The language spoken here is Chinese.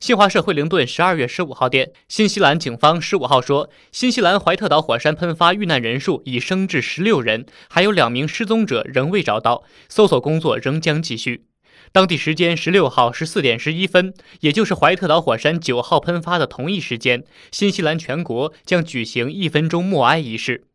新华社惠灵顿十二月十五号电新西兰警方十五号说新西兰怀特岛火山喷发遇难人数已升至十六人还有两名失踪者仍未找到搜索工作仍将继续。当地时间十六号十四点十一分也就是怀特岛火山九号喷发的同一时间新西兰全国将举行一分钟默哀仪式。